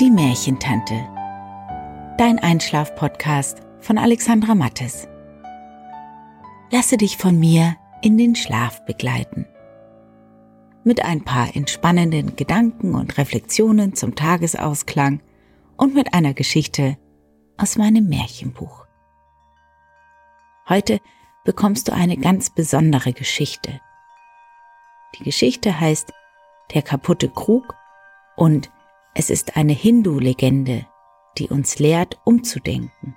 Die Märchentante. Dein Einschlaf-Podcast von Alexandra Mattes. Lasse dich von mir in den Schlaf begleiten. Mit ein paar entspannenden Gedanken und Reflexionen zum Tagesausklang und mit einer Geschichte aus meinem Märchenbuch. Heute bekommst du eine ganz besondere Geschichte. Die Geschichte heißt Der kaputte Krug und es ist eine Hindu-Legende, die uns lehrt, umzudenken.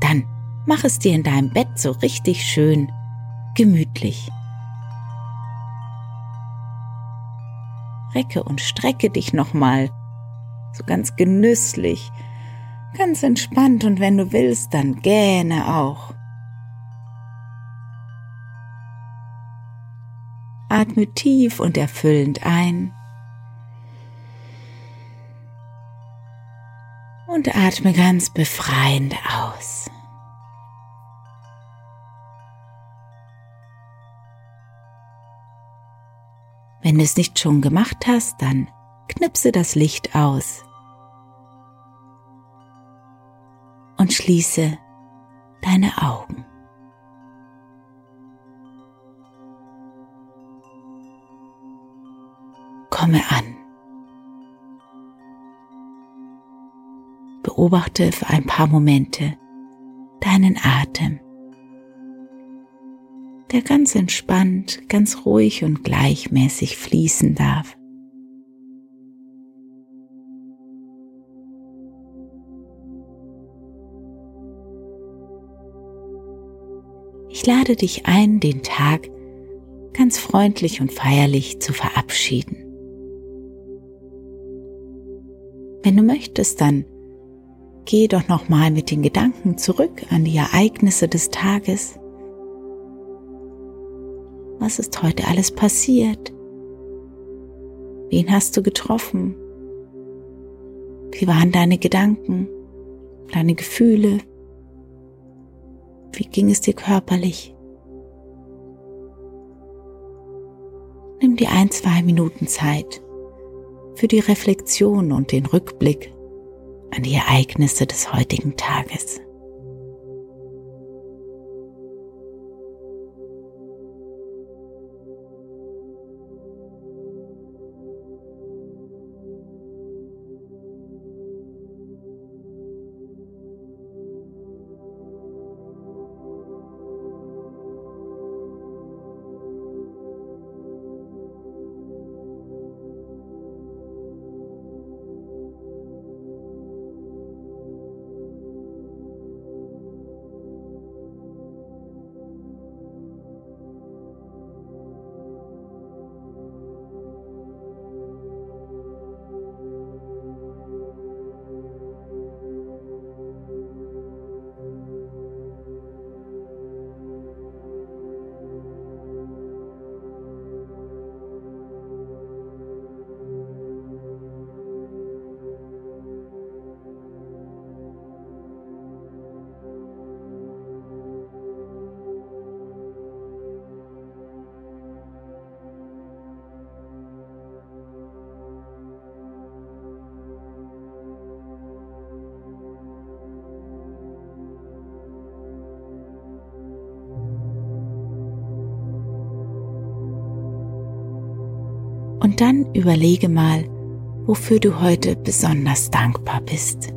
Dann mach es dir in deinem Bett so richtig schön gemütlich. Recke und strecke dich nochmal, so ganz genüsslich, ganz entspannt und wenn du willst, dann gähne auch. Atme tief und erfüllend ein. Und atme ganz befreiend aus. Wenn du es nicht schon gemacht hast, dann knipse das Licht aus und schließe deine Augen. Komme an. Beobachte für ein paar Momente deinen Atem, der ganz entspannt, ganz ruhig und gleichmäßig fließen darf. Ich lade dich ein, den Tag ganz freundlich und feierlich zu verabschieden. Wenn du möchtest, dann geh doch noch mal mit den Gedanken zurück an die Ereignisse des Tages. Was ist heute alles passiert? Wen hast du getroffen? Wie waren deine Gedanken, deine Gefühle? Wie ging es dir körperlich? Nimm dir ein, zwei Minuten Zeit für die Reflexion und den Rückblick an die Ereignisse des heutigen Tages. Dann überlege mal, wofür du heute besonders dankbar bist.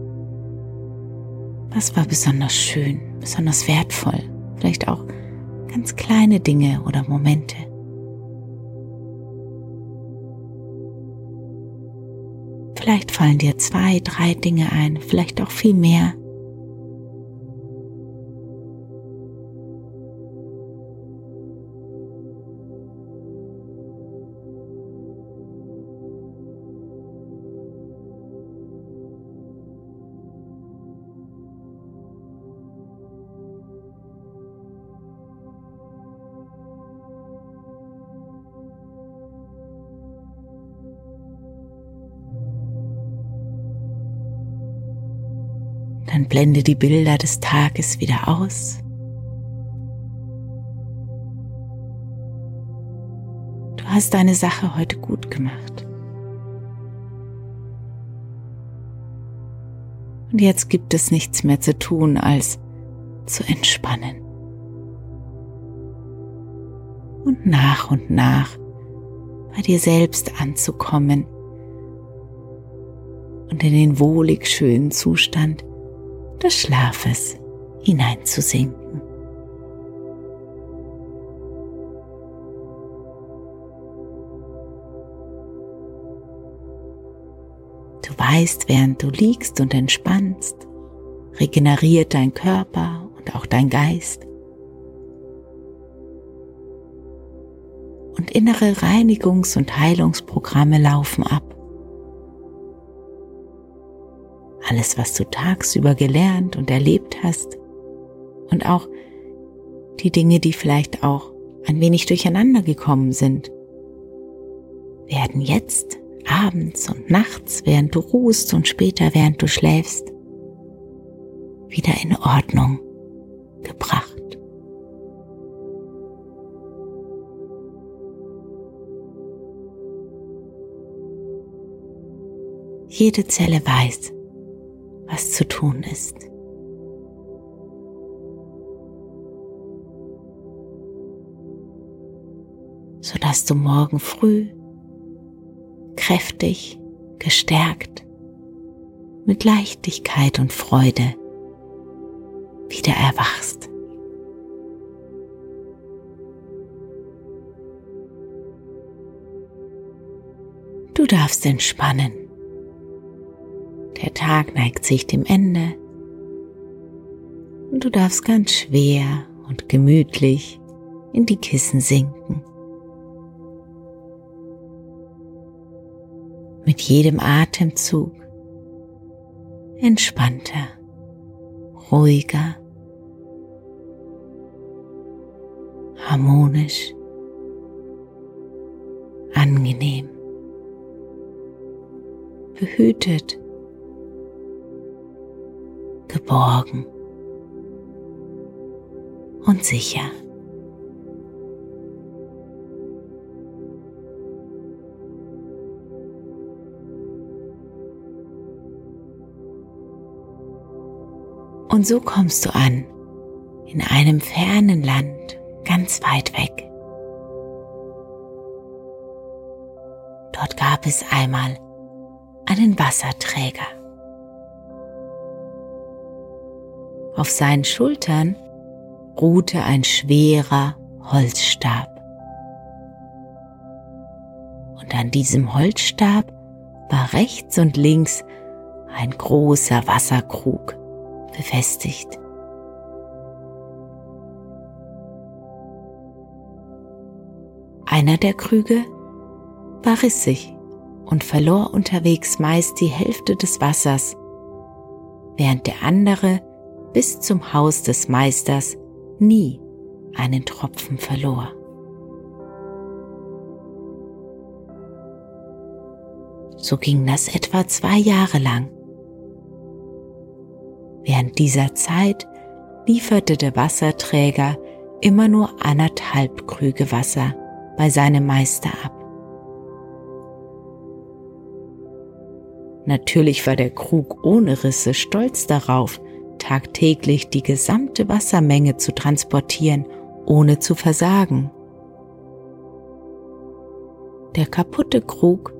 Was war besonders schön, besonders wertvoll, vielleicht auch ganz kleine Dinge oder Momente. Vielleicht fallen dir zwei, drei Dinge ein, vielleicht auch viel mehr. Dann blende die Bilder des Tages wieder aus. Du hast deine Sache heute gut gemacht. Und jetzt gibt es nichts mehr zu tun, als zu entspannen. Und nach und nach bei dir selbst anzukommen und in den wohlig schönen Zustand des Schlafes hineinzusinken. Du weißt, während du liegst und entspannst, regeneriert dein Körper und auch dein Geist. Und innere Reinigungs- und Heilungsprogramme laufen ab. Alles, was du tagsüber gelernt und erlebt hast und auch die Dinge, die vielleicht auch ein wenig durcheinander gekommen sind, werden jetzt abends und nachts, während du ruhst und später, während du schläfst, wieder in Ordnung gebracht. Jede Zelle weiß, was zu tun ist. sodass du morgen früh kräftig, gestärkt, mit Leichtigkeit und Freude wieder erwachst. Du darfst entspannen. Der Tag neigt sich dem Ende und du darfst ganz schwer und gemütlich in die Kissen sinken. Mit jedem Atemzug entspannter, ruhiger, harmonisch, angenehm, behütet geborgen und sicher. Und so kommst du an in einem fernen Land ganz weit weg. Dort gab es einmal einen Wasserträger. Auf seinen Schultern ruhte ein schwerer Holzstab. Und an diesem Holzstab war rechts und links ein großer Wasserkrug befestigt. Einer der Krüge war rissig und verlor unterwegs meist die Hälfte des Wassers, während der andere bis zum Haus des Meisters nie einen Tropfen verlor. So ging das etwa zwei Jahre lang. Während dieser Zeit lieferte der Wasserträger immer nur anderthalb Krüge Wasser bei seinem Meister ab. Natürlich war der Krug ohne Risse stolz darauf, tagtäglich die gesamte Wassermenge zu transportieren, ohne zu versagen. Der kaputte Krug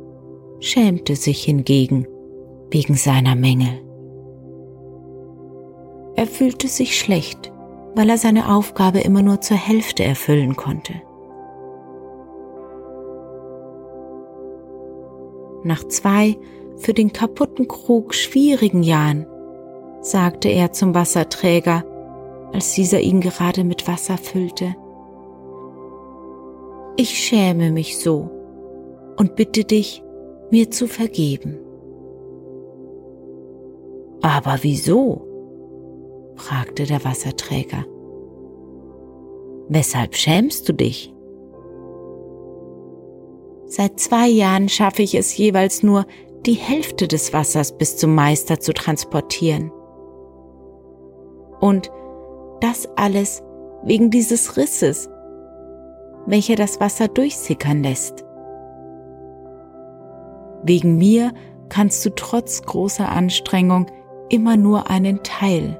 schämte sich hingegen wegen seiner Mängel. Er fühlte sich schlecht, weil er seine Aufgabe immer nur zur Hälfte erfüllen konnte. Nach zwei für den kaputten Krug schwierigen Jahren sagte er zum Wasserträger, als dieser ihn gerade mit Wasser füllte. Ich schäme mich so und bitte dich, mir zu vergeben. Aber wieso? fragte der Wasserträger. Weshalb schämst du dich? Seit zwei Jahren schaffe ich es jeweils nur, die Hälfte des Wassers bis zum Meister zu transportieren. Und das alles wegen dieses Risses, welcher das Wasser durchsickern lässt. Wegen mir kannst du trotz großer Anstrengung immer nur einen Teil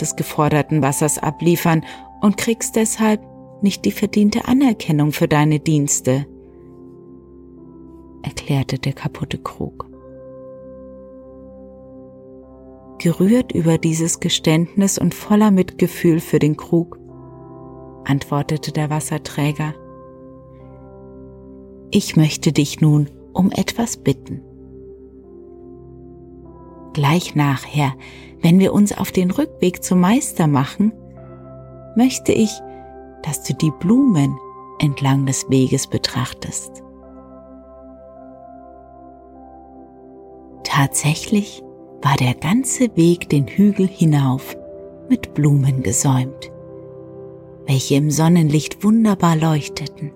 des geforderten Wassers abliefern und kriegst deshalb nicht die verdiente Anerkennung für deine Dienste, erklärte der kaputte Krug. Gerührt über dieses Geständnis und voller Mitgefühl für den Krug, antwortete der Wasserträger, ich möchte dich nun um etwas bitten. Gleich nachher, wenn wir uns auf den Rückweg zum Meister machen, möchte ich, dass du die Blumen entlang des Weges betrachtest. Tatsächlich war der ganze Weg den Hügel hinauf mit Blumen gesäumt, welche im Sonnenlicht wunderbar leuchteten.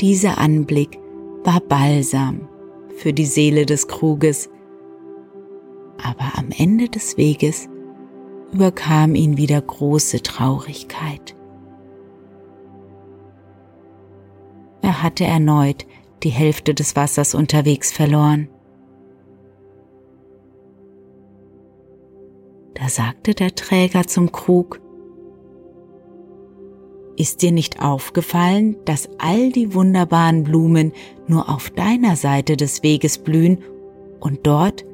Dieser Anblick war Balsam für die Seele des Kruges, aber am Ende des Weges überkam ihn wieder große Traurigkeit. Er hatte erneut die Hälfte des Wassers unterwegs verloren. Da sagte der Träger zum Krug, ist dir nicht aufgefallen, dass all die wunderbaren Blumen nur auf deiner Seite des Weges blühen und dort,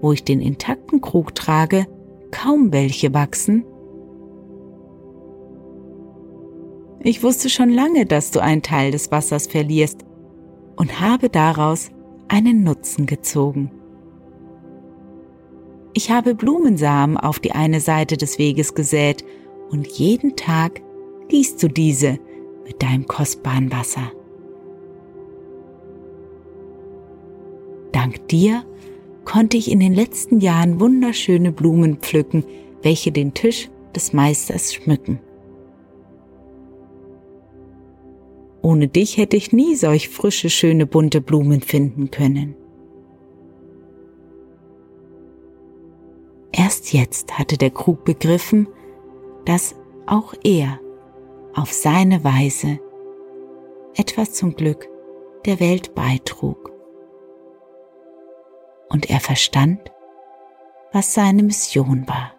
wo ich den intakten Krug trage, kaum welche wachsen? Ich wusste schon lange, dass du einen Teil des Wassers verlierst und habe daraus einen Nutzen gezogen. Ich habe Blumensamen auf die eine Seite des Weges gesät und jeden Tag gießt du diese mit deinem kostbaren Wasser. Dank dir konnte ich in den letzten Jahren wunderschöne Blumen pflücken, welche den Tisch des Meisters schmücken. Ohne dich hätte ich nie solch frische, schöne, bunte Blumen finden können. Erst jetzt hatte der Krug begriffen, dass auch er auf seine Weise etwas zum Glück der Welt beitrug. Und er verstand, was seine Mission war.